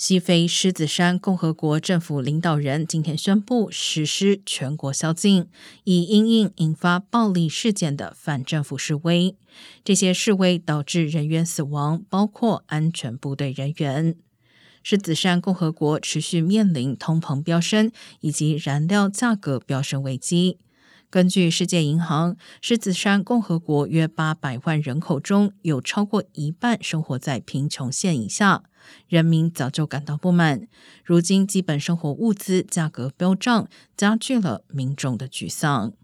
西非狮子山共和国政府领导人今天宣布实施全国宵禁，以因应引发暴力事件的反政府示威。这些示威导致人员死亡，包括安全部队人员。狮子山共和国持续面临通膨飙升以及燃料价格飙升危机。根据世界银行，狮子山共和国约八百万人口中有超过一半生活在贫穷线以下，人民早就感到不满。如今，基本生活物资价格飙涨，加剧了民众的沮丧。